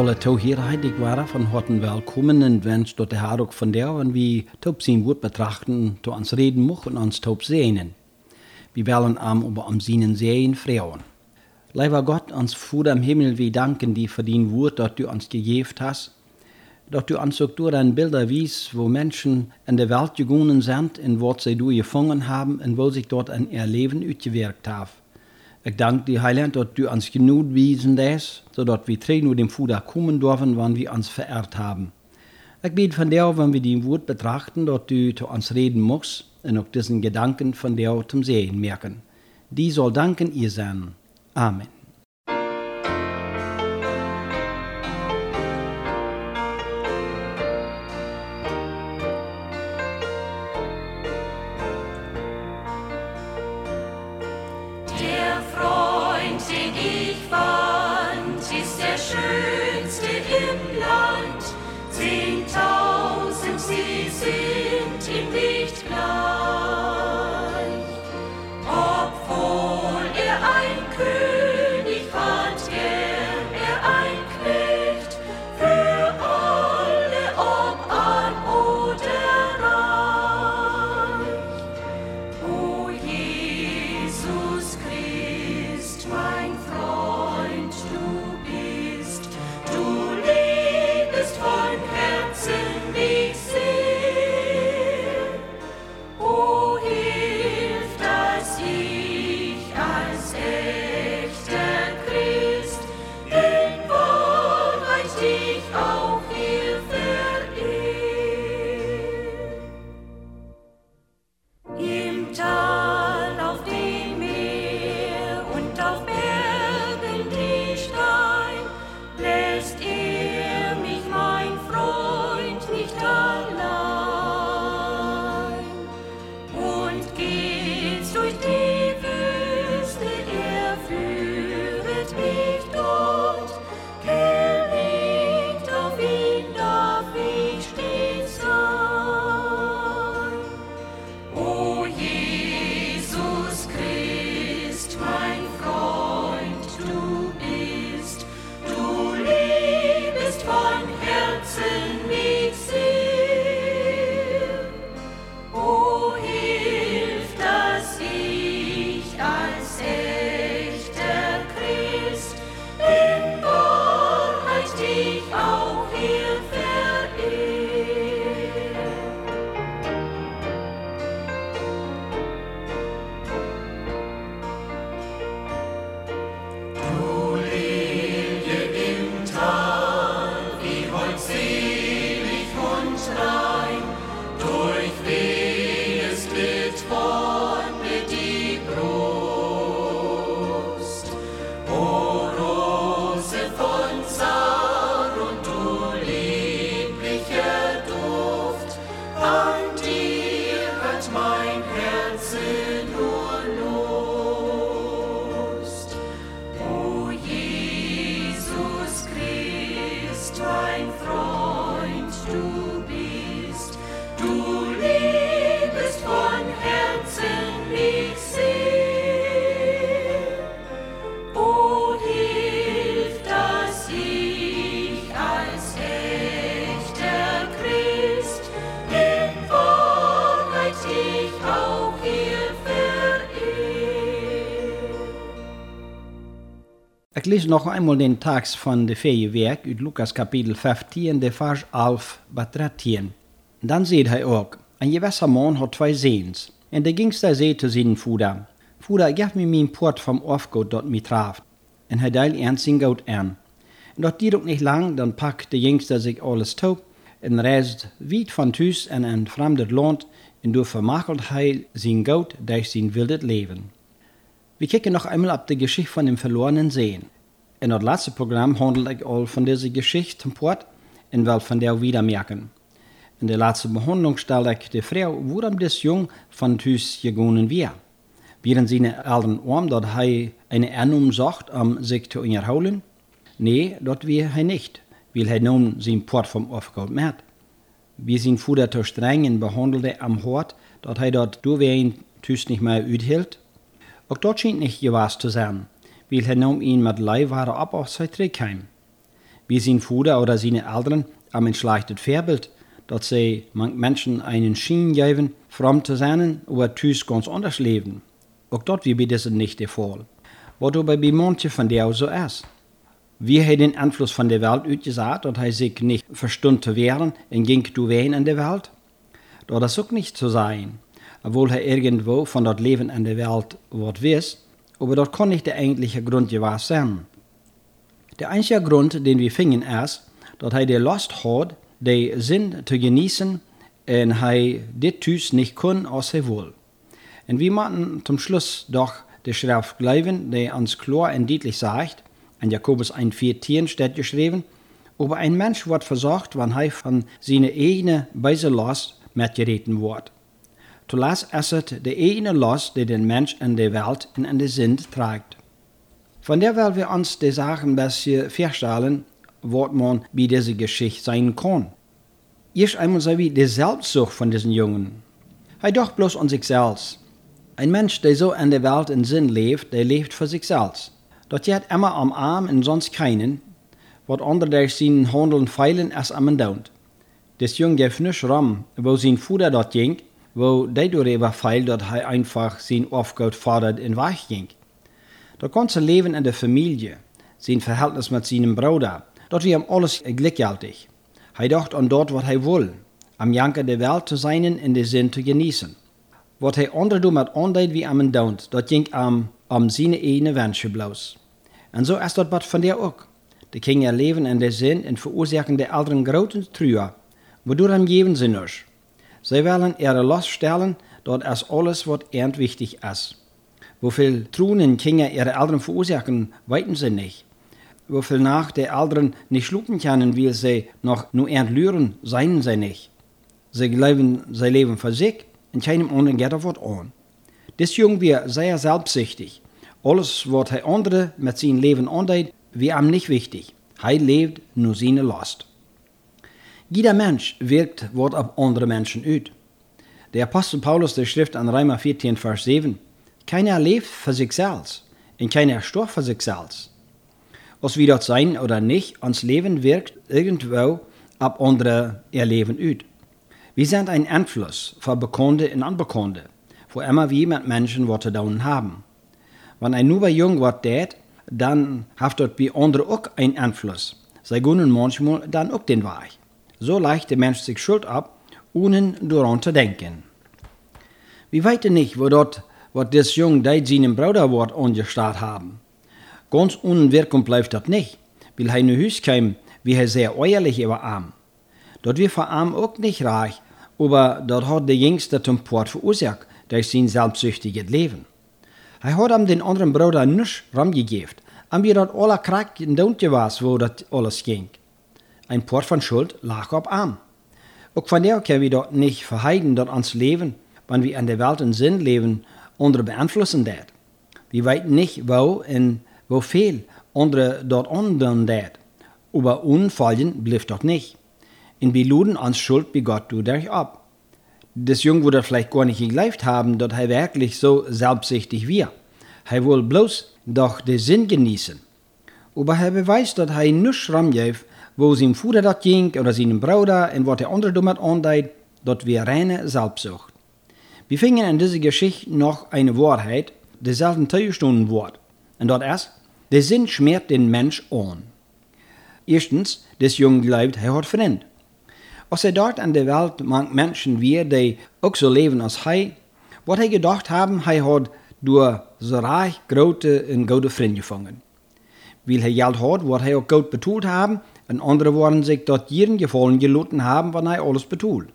alle toegereidig waren van harten welkommen en wens dat de haar ook van der, en wie top zijn woord betrachten, to ons reden mocht en ons top zenen. Wir wollen am über am Sinnen sehen Frauen. Lieber Gott, uns Vater im Himmel, wir danken dir für den Wort, das du uns gegeben hast, dass du uns auch durch ein Bilder wies, wo Menschen in der Welt gegangen sind, in was sie du gefangen haben und wo sich dort ein ihr Leben ausgewirkt haben. Ich danke dir, Heiland, dass du uns genug wiesen lässt, sodass wir drei nur dem Vater kommen dürfen, wann wir uns verehrt haben. Ich bete von dir, wenn wir die Wort betrachten, dass du zu uns reden musst und auch diesen Gedanken von dir zum Sehen merken. Die soll danken ihr sein. Amen. Ich lese noch einmal den Text von der Feiewerk uit Lukas Kapitel 15, der Vers 11 bis 13. Dann seht hij ook, een gewisser man had twee Sehens. En de gingste zei te zijn Vater, Vater, geef mir mijn port vom Aufgut, dat mij traft. En hij deil ernst zijn goud aan. En dat dier ook niet lang, dan pakt de jongste zich alles toe en reist weit van thuis en een vreemd land en door vermakelt hij zijn goud durch zijn wildet leven. Wir kijken noch einmal ab der Geschichte von dem verlorenen Sehen. In das letzte Programm handelt ich all von dieser Geschichte zum Port und will von der wieder merken. In der letzten Behandlung stellte ich die Frau, warum das Jung von Tüs gegangen wir. Wären seine Eltern arm, dass er eine Ernum sagt, um sich zu erholen? Nee, das wir er nicht, weil er nun sein Port vom Aufgabe mehr. Wir sind Vater zu streng und behandelte am Hort, dass er dort durchwehen Tüs nicht mehr uthielt. Auch dort scheint nicht gewas zu sein, weil er nun ihn mit Leihware ab auf sein Trick heim. wie sein Vater oder seine Eltern am ein schlechtes dass sie Menschen einen Schien geben, fromm zu sein, aber tüß ganz anders leben. Auch dort wie bei diesen nicht der Fall. Was aber bei manchen von der so ist. Wir haben den Einfluss von der Welt ausgesagt, dass er sich nicht verstund zu wehren und ging zu wehen in der Welt. Doch das auch nicht zu sein, obwohl er irgendwo von das Leben in der Welt wird wiss, aber das kann nicht der eigentliche Grund gewesen sein. Der einzige Grund, den wir finden, ist, dass er der Lust hat, den Sinn zu genießen und er dit Tüß nicht kann, als er will. Und wir machen zum Schluss doch die Schrift glauben, die uns klar und sagt, in Jakobus 1,14 steht geschrieben, aber ein Mensch wird versorgt, wenn er von seiner eigenen Beise Last mitgereden wird. Zuletzt ist es die eigene Last, die den Mensch in der Welt und in der Sinn trägt. Von der wollen wir uns die Sachen ein bisschen feststellen, was man bei dieser Geschichte sein kann. Erst einmal so wie die Selbstsucht von diesen Jungen. Er doch bloß an sich selbst. Ein Mensch, der so in der Welt in Sinn lebt, der lebt für sich selbst. Dat hat immer am Arm und sonst keinen, wat andere durch seinen Handeln feilen als am Daunt. Das Jung gef nicht ram, wo sein Vater dort ging, wo der darüber feilt, dass er einfach sein Aufgabe fordert in Weg ging. Das ganze Leben in der Familie, sein Verhältnis mit seinem Bruder, dort wie ihm alles gleichgültig. Er dacht an dort, was er will, am Janker der Welt zu sein in der Sinn zu genießen. Was er andere do mit andeit wie am Daunt, dort ging am, am seine eigene Wünsche bloß. En zo is dat wat van der ook. De kinderen leven in de zin en veroorzaken de ouderen grote truur, waardoor hem geven ze niks. Zij willen ihre Last stellen, dat is alles wat ernd wichtig is. Hoeveel Trunen Kinder ihre Eltern verursachen, weten sie nicht. Hoeveel nach der Eltern nicht schlucken können, weil sie noch nur ernd lüren, seien sie nicht. Sie leben, sie leben für sich und keinem anderen geht auf was an. Das Jung wird sehr selbstsüchtig. Alles, wat hij anderen met zijn leven aandeed, wie hem niet wichtig. Hij leeft nur seine Last. Jeder Mensch wirkt wat op andere Menschen uit. Der Apostel Paulus, der schrift an Römer 14, Vers 7, keiner lebt für sich selbst und keiner stirbt für sich selbst. Ob wir dort sein oder nicht, uns Leben wirkt irgendwo ab andere ihr Leben uit. Wir sind ein Einfluss für Bekannte und Unbekannte, wo immer wir mit Menschen was zu haben. Wenn ein neuer Jung wat deed, dann hat dort bei anderen auch einen Einfluss. Sie können manchmal dann auch den Weg. So leicht der Mensch sich Schuld ab, ohne daran zu denken. Wir wissen nicht, wo dort, was das Jung deit seinem Bruderwort angestarrt haben. Ganz unwirkung bleibt das nicht, weil er Haus kam, wie er sehr ehrlich über arm. Dort wir für arm auch nicht reich, aber dort hat der Jüngste zum Port verursacht, durch sein selbstsüchtiges Leben. Hij had hem den anderen Bruder nichts ramgegeben. Am wir dort alle krack in Duntje was, wo dat alles ging. Ein Port von Schuld lag auf arm. Von der können wir dort nicht verheiden, dort ans Leben, wenn wir an der Welt in Sinn leben, andere beeinflussen dat. Wir weten nicht, wo und wo viel andere dort anderen dat. Aber unfallen bleibt dort nicht. In Beluden ans Schuld begott du dich ab das Jung würde vielleicht gar nicht geglaubt haben, dass er wirklich so selbstsüchtig war. Er will bloß doch den Sinn genießen. Aber er beweist, dass er nichts ramgeeft, wo sein Vater das ging oder seinem Bruder und was der andere damit andeit, dort wir reine Selbstsucht. Wir finden in dieser Geschichte noch eine Wahrheit, die selten zugestunden wird. Und dort ist, der Sinn schmiert den Mensch an. Erstens, das Jung glaubt, er hat Freund. Als er dort an der Welt manch Menschen wie, die auch so leben als hij, wat hij gedacht haben, hij hat durch so reich, grote und gute Freunde gefangen. Weil er Geld hat, wird er auch gut betont haben, und andere wollen sich dort jeden Gefallen gelitten haben, wenn er alles betont.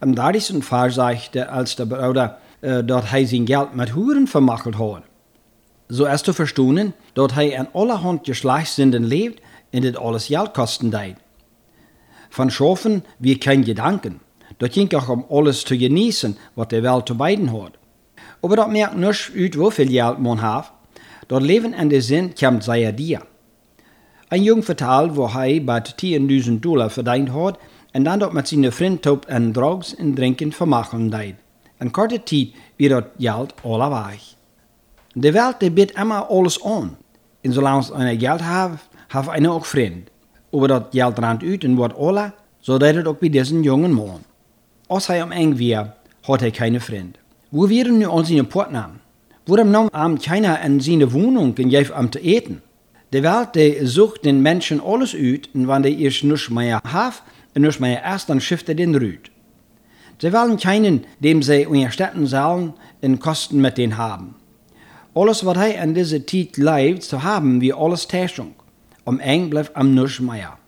Am dadurch Fall sagte, als der Bruder, äh, dort er sein Geld mit Huren vermacht hat. So ist zu verstehen, dass er an allerhand Geschlechtssinden lebt und das alles Geld kosten deit. Van Schafen wie kein Gedanken. Dat ging auch um alles zu genießen, was der Welt zu beiden hat. Aber dat merkt nicht uit wieviel Geld man hat. Dat Leben in der Sinn kommt sei dir. Ein Jung vertelt, wo er bei 10.000 Dollar verdient hat und dann dort mit seinen Freunden top en Drogs und Trinken vermachen deed. En korte Zeit wird dat Geld alle weg. De Welt die bietet immer alles an. Und solange einer Geld hat, hat einer auch Freund. aber dat geld rand uit en wordt alle, zo deed het ook bij deze jongen man. Als hij om eng weer, had hij keine vriend. Wo wären nu zijn partner? Waarom nam am keiner in seine Wohnung en geef am te eten? De Welt die sucht den Menschen alles uit en wanneer de eerst nichts mehr haf en nichts mehr erst, dann schifft er den Rüd. Sie wollen keinen, dem sie unterstützen sollen, in Kosten mit den haben. Alles, was hij in dieser Zeit lebt, zu haben, wie alles Täuschung. Om eng bleibt am nichts mehr.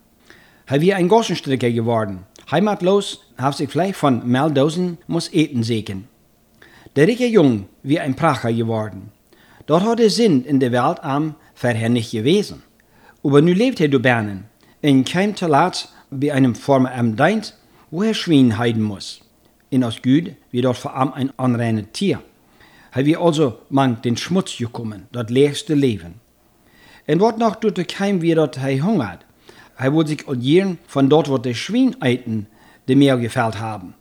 Hij wie ein Gossenstricker geworden. Heimatlos, hat sich vielleicht von Meldausen muss eten sehen. Der rike Jung wie ein Pracher geworden. Dort hat er Sinn in der Welt am vorher nicht gewesen. Aber nu lebt er du Bernen, in kein Talat wie einem Former am Deint, wo er Schwein heiden muss. In aus Güd wie dort vor allem ein anreines Tier. Er wie also man den Schmutz gekommen, dort leerste Leben. En wat noch tut er kein wie dort er hungert. Er wollte sich odjieren von dort, wo der Schwein eiten, die mehr gefällt haben.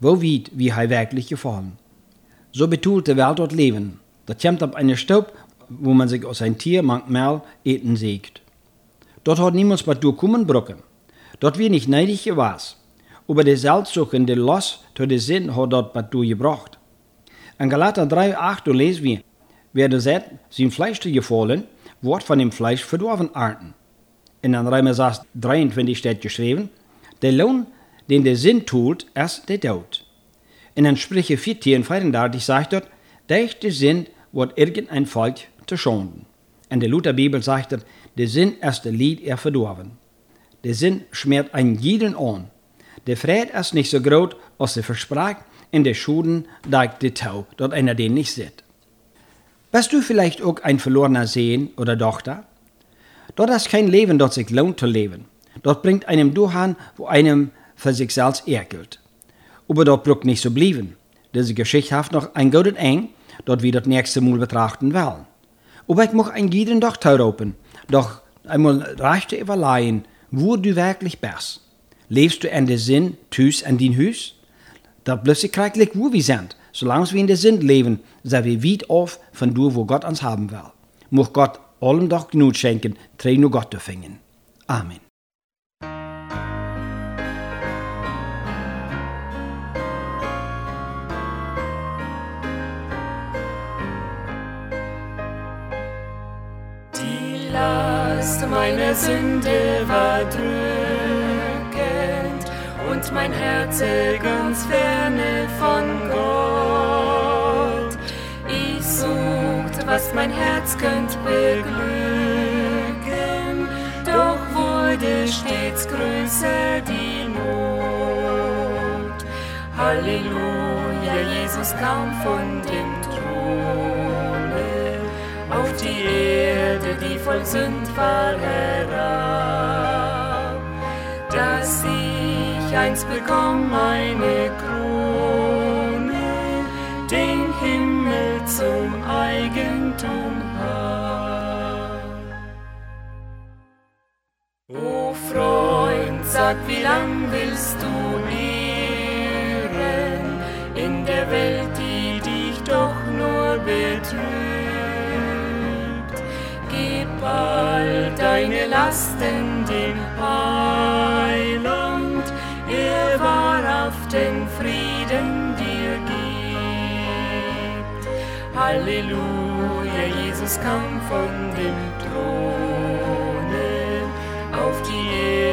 Wo weit wie er wirklich gefallen. So betult der Welt dort leben. Das kommt ab einer Staub, wo man sich aus ein Tier manchmal eten sägt. Dort hat niemand was durchkommen brücken. Dort wird nicht neidig gewas. Aber der Selbstsuchen, der Los, zu der Sinn hat dort was durchgebracht. In Galater 3, 8, da lesen wir, wer der sagt, sein Fleisch zu gefallen, wird von dem Fleisch verdorben arten. In den Römer 6, 23 steht geschrieben, der Lohn, den der Sinn tut, ist der Tod. In den Sprüche 14, 34 sagt dort, der echte Sinn wird irgendein Volk zu schonen. In der Lutherbibel sagt er, der Sinn ist der Lied er verdorben. Der Sinn schmiert einen jeden an. Der Fried ist nicht so groß, als er versprach, in der Schuden deigt der Tau, dort einer den nicht sieht. Bist du vielleicht auch ein verlorener Sohn oder Tochter? Dort ist kein Leben, dort sich lohnt zu leben. Dort bringt einem durchhan, wo einem für sich selbst erkelt. Aber dort braucht nicht so blieben. Diese Geschichte hat noch ein gutes eng, dort wir das nächste Mal betrachten wollen. Aber ich mag ein jeden doch tauropen, doch einmal reicht überleihen, wo du wirklich bist. Lebst du in der Sinn, tüs an din Hus? Da bloß krieglich wo wir sind. Solange wir in der Sinn leben, sind wir weit auf von du, wo Gott uns haben will. Muss Gott allem doch genug schenken, dreh nur Gott zu fingen. Amen. Last meiner Sünde war drückend und mein Herz ganz ferne von Gott. Ich suchte, was mein Herz könnt beglücken, doch wurde stets größer die Not. Halleluja, Jesus kam von dem Throne auf die Erde, die voll Sünd war, herab, dass ich einst bekomm eine Krone, den Himmel zum Eigentum hab. O Freund, sag, wie lang willst du ehren in der Welt, die dich doch nur betrübt? All deine Lasten dem Heiland, er wahrhaften Frieden dir gibt. Halleluja, Jesus kam von dem Throne auf die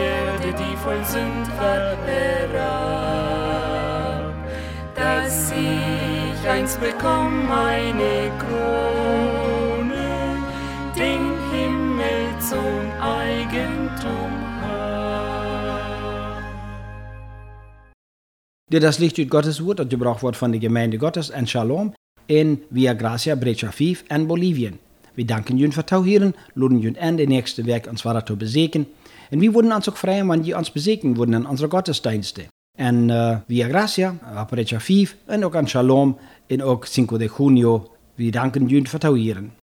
Erde, die voll Sünd war, herab, dass ich einst bekomm eine Krone, Dit is licht uit Gottes woord dat gebracht wordt van de gemeente Gottes en Shalom in Via Gracia Brecha 5 en Bolivien. We danken jullie voor het hieren, laden jullie en de nächste week ons verder te bezeken. En we worden ons ook vrij, want je ons bezeken worden in onze godsdiensten. En uh, Via Gracia, Brecha 5 en ook aan Shalom en ook 5 de junio. We danken jullie voor het hieren.